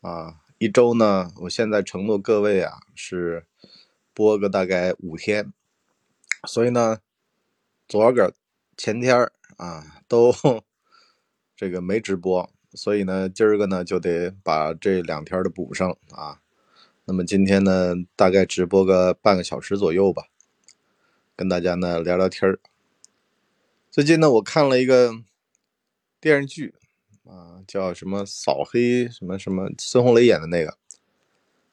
啊，一周呢，我现在承诺各位啊，是播个大概五天，所以呢，昨个前天啊都 这个没直播，所以呢，今儿个呢就得把这两天的补上啊。那么今天呢，大概直播个半个小时左右吧，跟大家呢聊聊天儿。最近呢，我看了一个电视剧。啊，叫什么扫黑什么什么，孙红雷演的那个，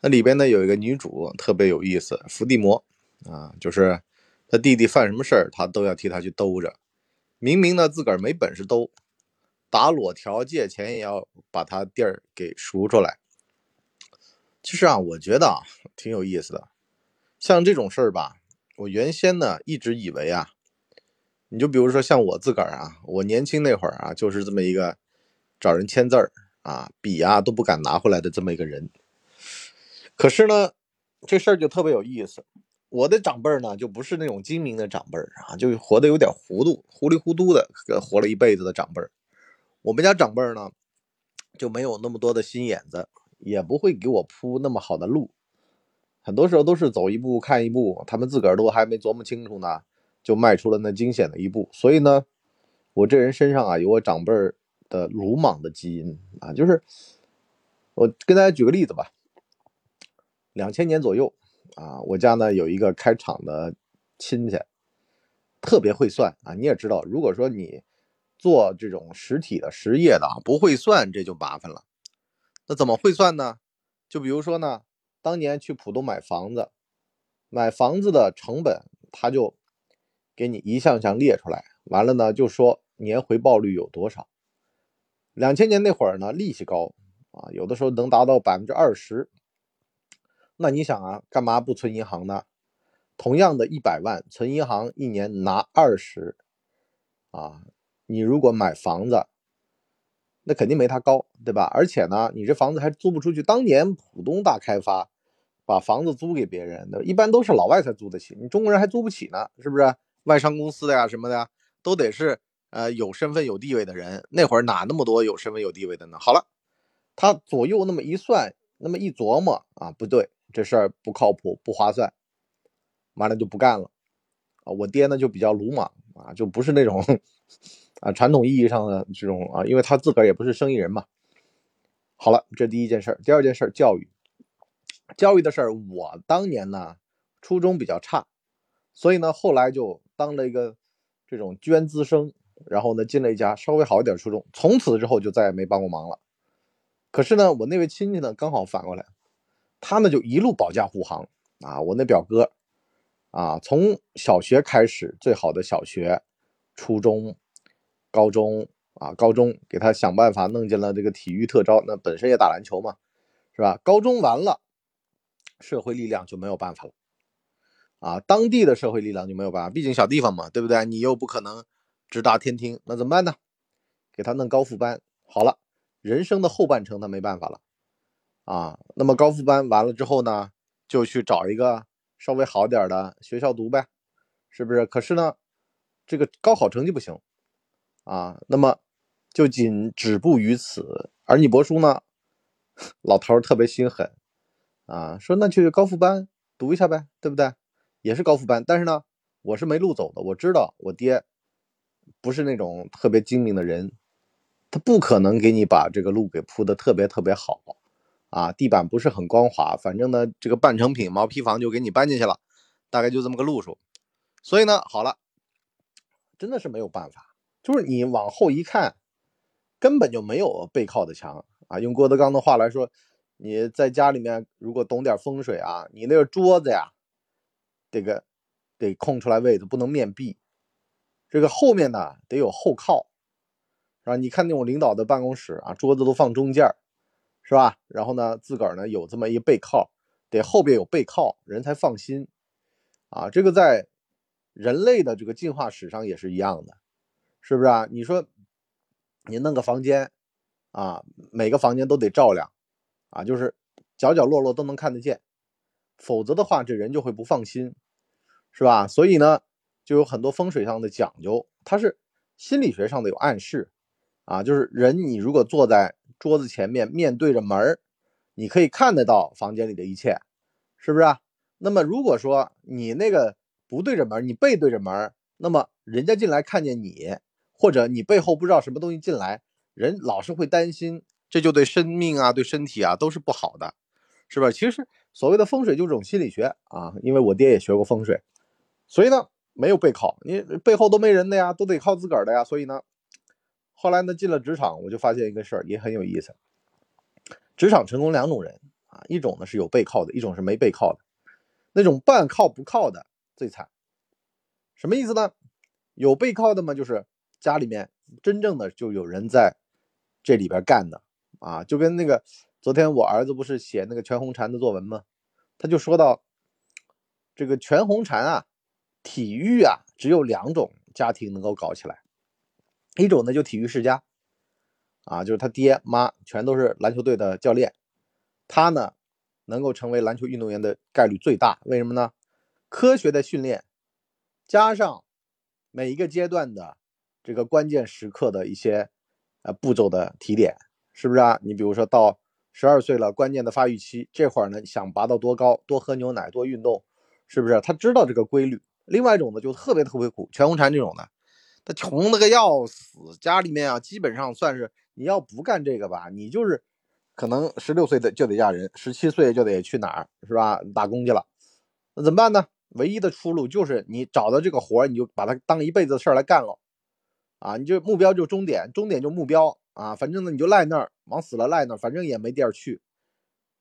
那里边呢有一个女主特别有意思，伏地魔啊，就是他弟弟犯什么事儿，他都要替他去兜着，明明呢自个儿没本事兜，打裸条借钱也要把他地儿给赎出来。其实啊，我觉得啊挺有意思的，像这种事儿吧，我原先呢一直以为啊，你就比如说像我自个儿啊，我年轻那会儿啊，就是这么一个。找人签字儿啊，笔啊都不敢拿回来的这么一个人。可是呢，这事儿就特别有意思。我的长辈呢，就不是那种精明的长辈儿啊，就活得有点糊涂、糊里糊涂的活了一辈子的长辈儿。我们家长辈儿呢，就没有那么多的心眼子，也不会给我铺那么好的路。很多时候都是走一步看一步，他们自个儿都还没琢磨清楚呢，就迈出了那惊险的一步。所以呢，我这人身上啊，有我长辈儿。的鲁莽的基因啊，就是我跟大家举个例子吧。两千年左右啊，我家呢有一个开厂的亲戚，特别会算啊。你也知道，如果说你做这种实体的实业的啊，不会算这就麻烦了。那怎么会算呢？就比如说呢，当年去浦东买房子，买房子的成本他就给你一项项列出来，完了呢就说年回报率有多少。两千年那会儿呢，利息高啊，有的时候能达到百分之二十。那你想啊，干嘛不存银行呢？同样的一百万，存银行一年拿二十啊。你如果买房子，那肯定没它高，对吧？而且呢，你这房子还租不出去。当年浦东大开发，把房子租给别人，那一般都是老外才租得起，你中国人还租不起呢，是不是？外商公司的呀什么的呀，都得是。呃，有身份有地位的人，那会儿哪那么多有身份有地位的呢？好了，他左右那么一算，那么一琢磨啊，不对，这事儿不靠谱，不划算，完了就不干了。啊，我爹呢就比较鲁莽啊，就不是那种啊传统意义上的这种啊，因为他自个儿也不是生意人嘛。好了，这第一件事儿，第二件事儿，教育，教育的事儿，我当年呢初中比较差，所以呢后来就当了一个这种捐资生。然后呢，进了一家稍微好一点初中，从此之后就再也没帮过忙了。可是呢，我那位亲戚呢，刚好反过来，他呢就一路保驾护航啊。我那表哥啊，从小学开始，最好的小学、初中、高中啊，高中给他想办法弄进了这个体育特招，那本身也打篮球嘛，是吧？高中完了，社会力量就没有办法了啊，当地的社会力量就没有办法，毕竟小地方嘛，对不对？你又不可能。直达天听，那怎么办呢？给他弄高复班，好了，人生的后半程他没办法了啊。那么高复班完了之后呢，就去找一个稍微好点的学校读呗，是不是？可是呢，这个高考成绩不行啊，那么就仅止步于此。而你伯叔呢，老头特别心狠啊，说那去高复班读一下呗，对不对？也是高复班，但是呢，我是没路走的，我知道我爹。不是那种特别精明的人，他不可能给你把这个路给铺的特别特别好，啊，地板不是很光滑，反正呢，这个半成品毛坯房就给你搬进去了，大概就这么个路数。所以呢，好了，真的是没有办法，就是你往后一看，根本就没有背靠的墙啊。用郭德纲的话来说，你在家里面如果懂点风水啊，你那个桌子呀，这个得空出来位置，不能面壁。这个后面呢得有后靠，是吧？你看那种领导的办公室啊，桌子都放中间是吧？然后呢，自个儿呢有这么一背靠，得后边有背靠，人才放心啊。这个在人类的这个进化史上也是一样的，是不是啊？你说你弄个房间啊，每个房间都得照亮啊，就是角角落落都能看得见，否则的话，这人就会不放心，是吧？所以呢。就有很多风水上的讲究，它是心理学上的有暗示啊，就是人你如果坐在桌子前面面对着门你可以看得到房间里的一切，是不是？那么如果说你那个不对着门，你背对着门，那么人家进来看见你，或者你背后不知道什么东西进来，人老是会担心，这就对生命啊、对身体啊都是不好的，是吧？其实所谓的风水就是种心理学啊，因为我爹也学过风水，所以呢没有背靠，你背后都没人的呀，都得靠自个儿的呀，所以呢。后来呢，进了职场，我就发现一个事儿，也很有意思。职场成功两种人啊，一种呢是有背靠的，一种是没背靠的。那种半靠不靠的最惨。什么意思呢？有背靠的嘛，就是家里面真正的就有人在这里边干的啊。就跟那个昨天我儿子不是写那个全红婵的作文吗？他就说到这个全红婵啊，体育啊，只有两种家庭能够搞起来。一种呢，就体育世家，啊，就是他爹妈全都是篮球队的教练，他呢能够成为篮球运动员的概率最大。为什么呢？科学的训练，加上每一个阶段的这个关键时刻的一些呃步骤的提点，是不是啊？你比如说到十二岁了，关键的发育期，这会儿呢想拔到多高，多喝牛奶，多运动，是不是？他知道这个规律。另外一种呢，就特别特别苦，全红婵这种的。他穷的个要死，家里面啊，基本上算是你要不干这个吧，你就是可能十六岁的就得嫁人，十七岁就得去哪儿是吧？打工去了，那怎么办呢？唯一的出路就是你找到这个活你就把它当一辈子的事儿来干了，啊，你就目标就终点，终点就目标啊，反正呢你就赖那儿，往死了赖那儿，反正也没地儿去，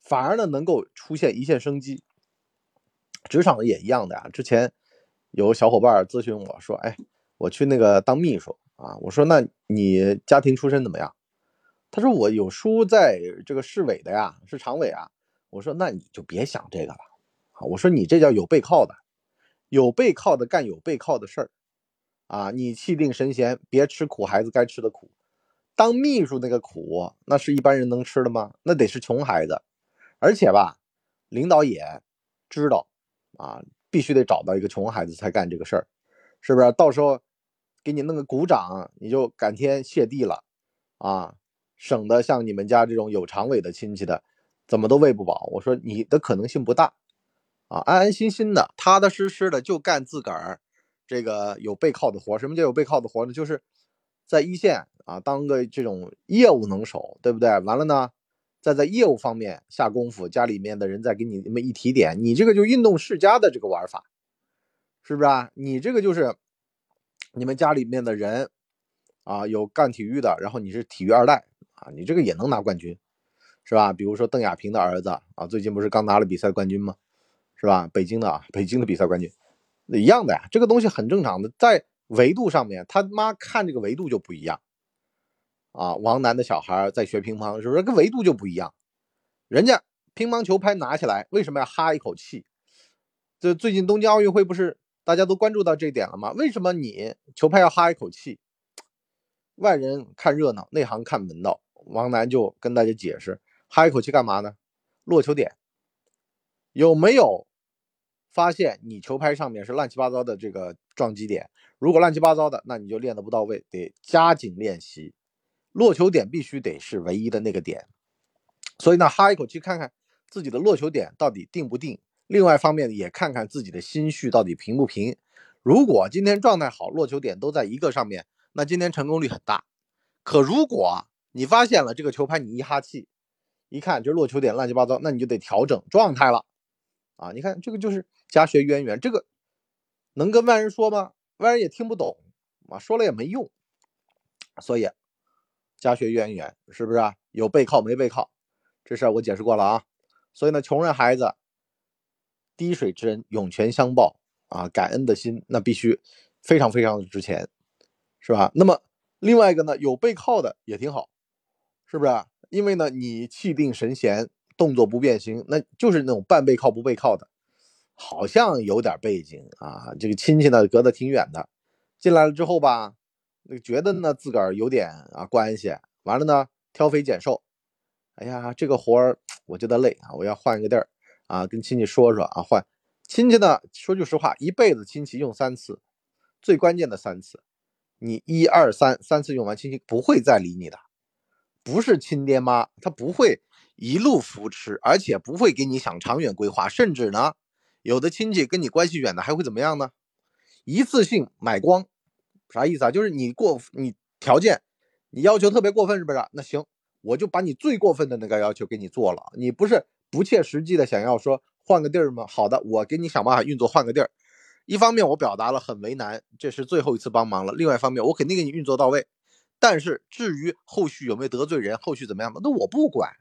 反而呢能够出现一线生机。职场也一样的呀，之前有小伙伴咨询我说，哎。我去那个当秘书啊，我说那你家庭出身怎么样？他说我有叔在这个市委的呀，是常委啊。我说那你就别想这个了啊。我说你这叫有背靠的，有背靠的干有背靠的事儿啊。你气定神闲，别吃苦孩子该吃的苦。当秘书那个苦，那是一般人能吃的吗？那得是穷孩子。而且吧，领导也知道啊，必须得找到一个穷孩子才干这个事儿，是不是？到时候。给你弄个鼓掌，你就感天谢地了，啊，省得像你们家这种有常委的亲戚的，怎么都喂不饱。我说你的可能性不大，啊，安安心心的、踏踏实实的就干自个儿这个有背靠的活。什么叫有背靠的活呢？就是在一线啊，当个这种业务能手，对不对？完了呢，再在业务方面下功夫，家里面的人再给你那么一提点，你这个就运动世家的这个玩法，是不是啊？你这个就是。你们家里面的人啊，有干体育的，然后你是体育二代啊，你这个也能拿冠军，是吧？比如说邓亚萍的儿子啊，最近不是刚拿了比赛冠军吗？是吧？北京的啊，北京的比赛冠军，一样的呀。这个东西很正常的，在维度上面，他妈看这个维度就不一样啊。王楠的小孩在学乒乓，是不是？跟维度就不一样。人家乒乓球拍拿起来，为什么要哈一口气？这最近东京奥运会不是？大家都关注到这点了吗？为什么你球拍要哈一口气？外人看热闹，内行看门道。王楠就跟大家解释，哈一口气干嘛呢？落球点有没有发现你球拍上面是乱七八糟的这个撞击点？如果乱七八糟的，那你就练得不到位，得加紧练习。落球点必须得是唯一的那个点。所以呢，哈一口气看看自己的落球点到底定不定。另外一方面也看看自己的心绪到底平不平。如果今天状态好，落球点都在一个上面，那今天成功率很大。可如果你发现了这个球拍，你一哈气，一看就落球点乱七八糟，那你就得调整状态了。啊，你看这个就是家学渊源，这个能跟外人说吗？外人也听不懂啊，说了也没用。所以家学渊源是不是啊？有背靠没背靠，这事儿我解释过了啊。所以呢，穷人孩子。滴水之恩，涌泉相报啊！感恩的心那必须非常非常的值钱，是吧？那么另外一个呢，有背靠的也挺好，是不是？因为呢，你气定神闲，动作不变形，那就是那种半背靠不背靠的，好像有点背景啊。这个亲戚呢，隔得挺远的，进来了之后吧，那觉得呢自个儿有点啊关系，完了呢挑肥拣瘦，哎呀，这个活儿我觉得累啊，我要换一个地儿。啊，跟亲戚说说啊，换亲戚呢。说句实话，一辈子亲戚用三次，最关键的三次，你一二三三次用完，亲戚不会再理你的。不是亲爹妈，他不会一路扶持，而且不会给你想长远规划，甚至呢，有的亲戚跟你关系远的还会怎么样呢？一次性买光，啥意思啊？就是你过你条件，你要求特别过分，是不是？那行，我就把你最过分的那个要求给你做了。你不是不切实际的想要说换个地儿吗？好的，我给你想办法运作换个地儿。一方面我表达了很为难，这是最后一次帮忙了。另外一方面，我肯定给你运作到位。但是至于后续有没有得罪人，后续怎么样那我不管，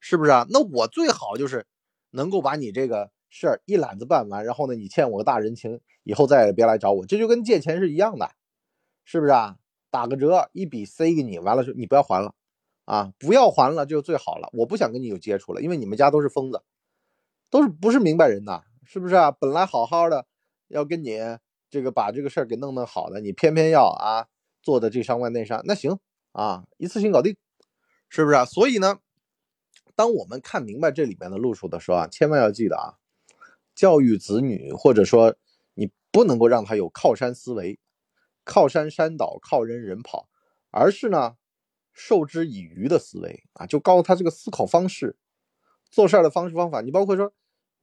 是不是啊？那我最好就是能够把你这个事儿一揽子办完，然后呢，你欠我个大人情，以后再也别来找我。这就跟借钱是一样的，是不是啊？打个折，一笔塞给你，完了说你不要还了啊，不要还了就最好了。我不想跟你有接触了，因为你们家都是疯子，都是不是明白人呐，是不是啊？本来好好的。要跟你这个把这个事儿给弄弄好的，你偏偏要啊做的这伤外内伤，那行啊，一次性搞定，是不是啊？所以呢，当我们看明白这里面的路数的时候啊，千万要记得啊，教育子女或者说你不能够让他有靠山思维，靠山山倒，靠人人跑，而是呢授之以渔的思维啊，就告诉他这个思考方式，做事儿的方式方法，你包括说。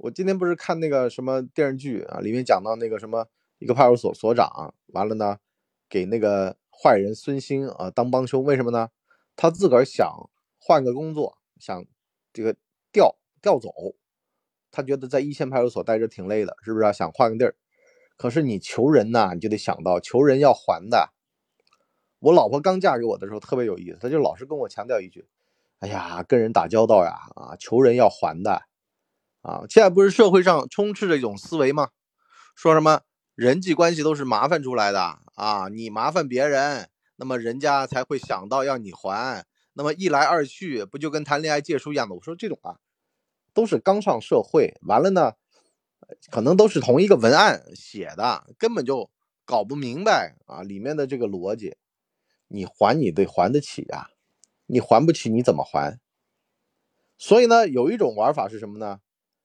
我今天不是看那个什么电视剧啊，里面讲到那个什么一个派出所所长，完了呢，给那个坏人孙兴啊当帮凶，为什么呢？他自个儿想换个工作，想这个调调走，他觉得在一线派出所待着挺累的，是不是？想换个地儿。可是你求人呐，你就得想到求人要还的。我老婆刚嫁给我的时候特别有意思，她就老是跟我强调一句：“哎呀，跟人打交道呀，啊，求人要还的。”啊，现在不是社会上充斥着一种思维吗？说什么人际关系都是麻烦出来的啊，你麻烦别人，那么人家才会想到要你还，那么一来二去，不就跟谈恋爱借书一样的？我说这种啊，都是刚上社会，完了呢，可能都是同一个文案写的，根本就搞不明白啊里面的这个逻辑。你还你得还得起呀，你还不起你怎么还？所以呢，有一种玩法是什么呢？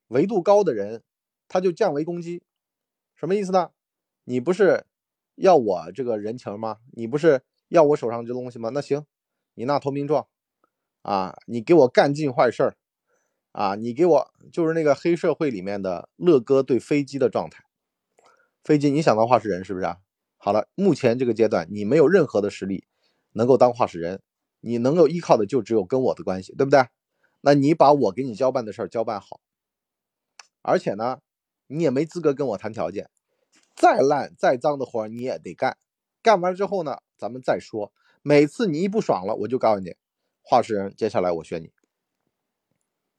维度高的人，他就降维攻击，什么意思呢？你不是要我这个人情吗？你不是要我手上这东西吗？那行，你拿投名状啊，你给我干尽坏事儿啊，你给我就是那个黑社会里面的乐哥对飞机的状态。飞机，你想当话事人是不是啊？好了，目前这个阶段你没有任何的实力能够当话事人，你能够依靠的就只有跟我的关系，对不对？那你把我给你交办的事儿交办好。而且呢，你也没资格跟我谈条件，再烂再脏的活你也得干。干完之后呢，咱们再说。每次你一不爽了，我就告诉你，话事人，接下来我选你。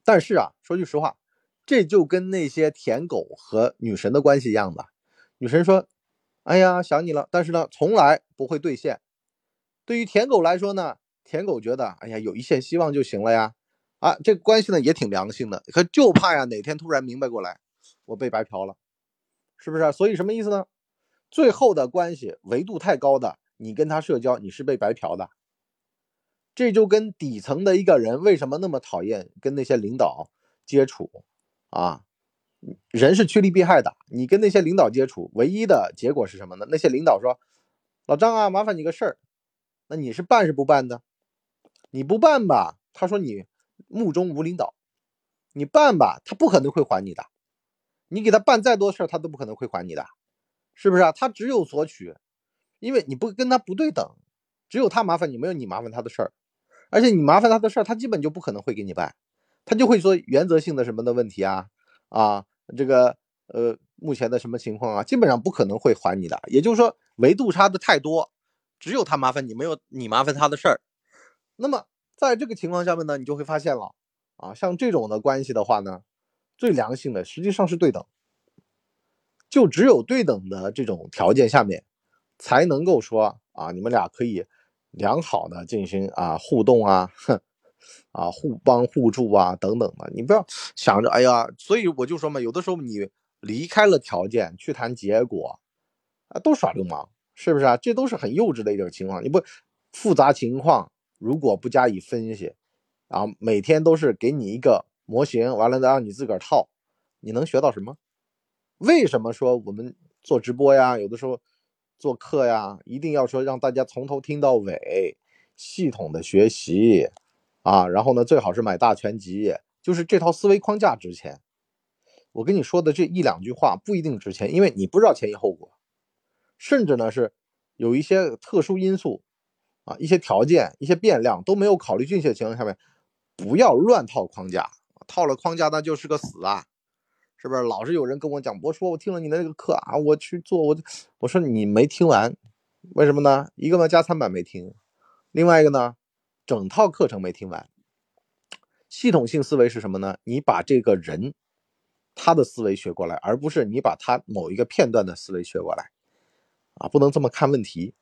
但是啊，说句实话，这就跟那些舔狗和女神的关系一样的。女神说：“哎呀，想你了。”但是呢，从来不会兑现。对于舔狗来说呢，舔狗觉得：“哎呀，有一线希望就行了呀。”啊，这个关系呢也挺良性的，可就怕呀哪天突然明白过来，我被白嫖了，是不是？所以什么意思呢？最后的关系维度太高的，你跟他社交，你是被白嫖的。这就跟底层的一个人为什么那么讨厌跟那些领导接触啊？人是趋利避害的，你跟那些领导接触，唯一的结果是什么呢？那些领导说：“老张啊，麻烦你个事儿。”那你是办是不办呢？你不办吧，他说你。目中无领导，你办吧，他不可能会还你的。你给他办再多事儿，他都不可能会还你的，是不是啊？他只有索取，因为你不跟他不对等，只有他麻烦你，没有你麻烦他的事儿。而且你麻烦他的事儿，他基本就不可能会给你办，他就会说原则性的什么的问题啊啊，这个呃目前的什么情况啊，基本上不可能会还你的。也就是说，维度差的太多，只有他麻烦你，没有你麻烦他的事儿。那么。在这个情况下面呢，你就会发现了，啊，像这种的关系的话呢，最良性的实际上是对等，就只有对等的这种条件下面，才能够说啊，你们俩可以良好的进行啊互动啊，哼，啊互帮互助啊等等的，你不要想着哎呀，所以我就说嘛，有的时候你离开了条件去谈结果，啊，都耍流氓，是不是啊？这都是很幼稚的一种情况，你不复杂情况。如果不加以分析，啊，每天都是给你一个模型，完了再让你自个儿套，你能学到什么？为什么说我们做直播呀，有的时候做课呀，一定要说让大家从头听到尾，系统的学习，啊，然后呢，最好是买大全集，就是这套思维框架值钱。我跟你说的这一两句话不一定值钱，因为你不知道前因后果，甚至呢是有一些特殊因素啊，一些条件、一些变量都没有考虑进去的情况下面，不要乱套框架，套了框架那就是个死啊，是不是？老是有人跟我讲，我说我听了你的那个课啊，我去做，我我说你没听完，为什么呢？一个呢加餐版没听，另外一个呢。整套课程没听完，系统性思维是什么呢？你把这个人他的思维学过来，而不是你把他某一个片段的思维学过来，啊，不能这么看问题。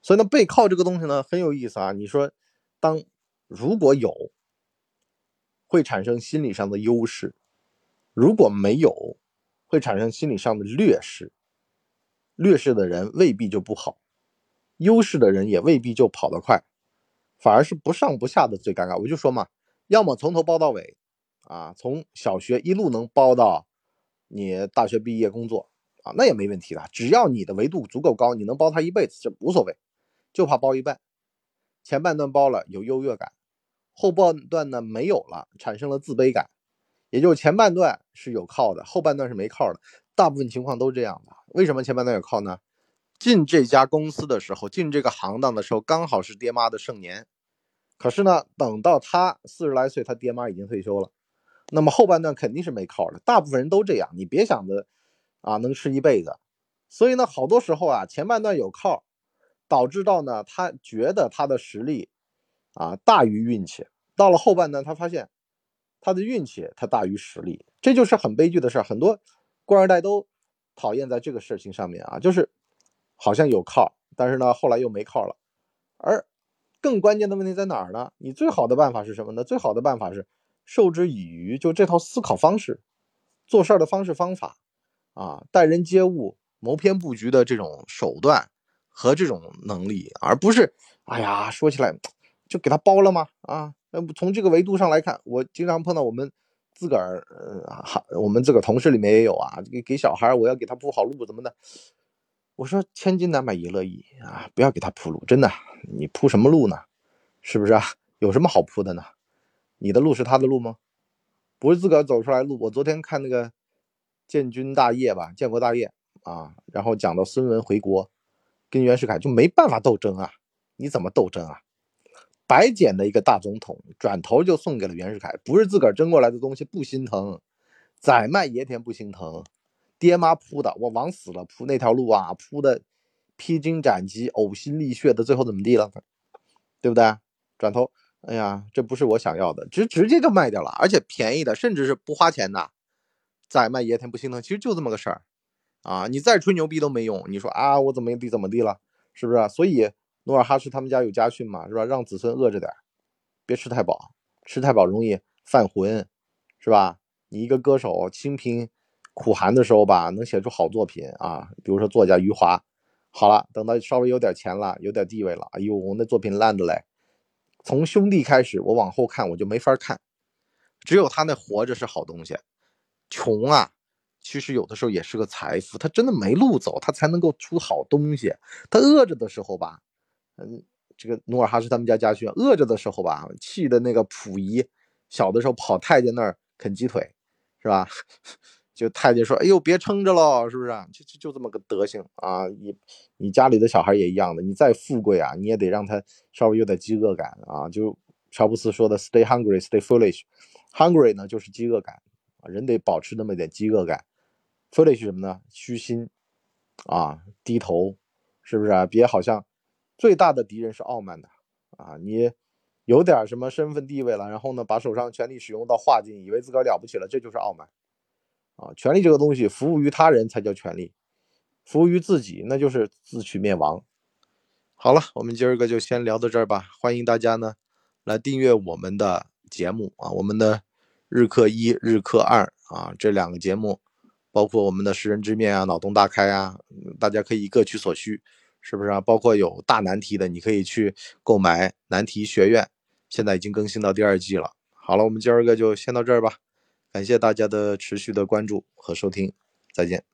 所以呢，背靠这个东西呢很有意思啊。你说，当如果有，会产生心理上的优势；如果没有，会产生心理上的劣势。劣势的人未必就不好，优势的人也未必就跑得快。反而是不上不下的最尴尬，我就说嘛，要么从头包到尾，啊，从小学一路能包到你大学毕业工作啊，那也没问题的，只要你的维度足够高，你能包他一辈子，这无所谓，就怕包一半，前半段包了有优越感，后半段呢没有了，产生了自卑感，也就是前半段是有靠的，后半段是没靠的，大部分情况都这样的。为什么前半段有靠呢？进这家公司的时候，进这个行当的时候，刚好是爹妈的盛年。可是呢，等到他四十来岁，他爹妈已经退休了，那么后半段肯定是没靠的。大部分人都这样，你别想着啊能吃一辈子。所以呢，好多时候啊，前半段有靠，导致到呢，他觉得他的实力啊大于运气。到了后半段，他发现他的运气他大于实力，这就是很悲剧的事儿。很多官二代都讨厌在这个事情上面啊，就是好像有靠，但是呢，后来又没靠了，而。更关键的问题在哪儿呢？你最好的办法是什么呢？最好的办法是授之以渔，就这套思考方式、做事儿的方式方法啊，待人接物、谋篇布局的这种手段和这种能力，而不是哎呀，说起来就给他包了吗？啊，那不从这个维度上来看，我经常碰到我们自个儿呃，我们自个儿同事里面也有啊，给给小孩我要给他铺好路怎么的。我说千金难买爷乐意啊，不要给他铺路，真的，你铺什么路呢？是不是啊？有什么好铺的呢？你的路是他的路吗？不是自个儿走出来路。我昨天看那个建军大业吧，建国大业啊，然后讲到孙文回国跟袁世凯就没办法斗争啊，你怎么斗争啊？白捡的一个大总统，转头就送给了袁世凯，不是自个儿争过来的东西不心疼，宰卖爷田不心疼。爹妈铺的，我往死了铺那条路啊，铺的披荆斩棘、呕心沥血的，最后怎么地了？对不对？转头，哎呀，这不是我想要的，直直接就卖掉了，而且便宜的，甚至是不花钱的。宰卖野田不心疼，其实就这么个事儿啊！你再吹牛逼都没用。你说啊，我怎么地怎么地了，是不是？所以努尔哈赤他们家有家训嘛，是吧？让子孙饿着点别吃太饱，吃太饱容易犯浑，是吧？你一个歌手清贫。苦寒的时候吧，能写出好作品啊，比如说作家余华。好了，等到稍微有点钱了，有点地位了，哎呦，我那作品烂的嘞。从兄弟开始，我往后看我就没法看。只有他那活着是好东西。穷啊，其实有的时候也是个财富。他真的没路走，他才能够出好东西。他饿着的时候吧，嗯，这个努尔哈赤他们家家训，饿着的时候吧，气的那个溥仪小的时候跑太监那儿啃鸡腿，是吧？就太监说：“哎呦，别撑着了，是不是？就就就这么个德行啊！你你家里的小孩也一样的，你再富贵啊，你也得让他稍微有点饥饿感啊。就乔布斯说的，‘Stay hungry, stay foolish’。Hungry 呢，就是饥饿感，人得保持那么点饥饿感。Foolish 什么呢？虚心啊，低头，是不是啊？别好像最大的敌人是傲慢的啊！你有点什么身份地位了，然后呢，把手上权力使用到化尽，以为自个儿了不起了，这就是傲慢。”啊，权力这个东西，服务于他人才叫权力，服务于自己那就是自取灭亡。好了，我们今儿个就先聊到这儿吧。欢迎大家呢来订阅我们的节目啊，我们的日课一日课二啊这两个节目，包括我们的识人之面啊、脑洞大开啊，大家可以各取所需，是不是啊？包括有大难题的，你可以去购买难题学院，现在已经更新到第二季了。好了，我们今儿个就先到这儿吧。感谢大家的持续的关注和收听，再见。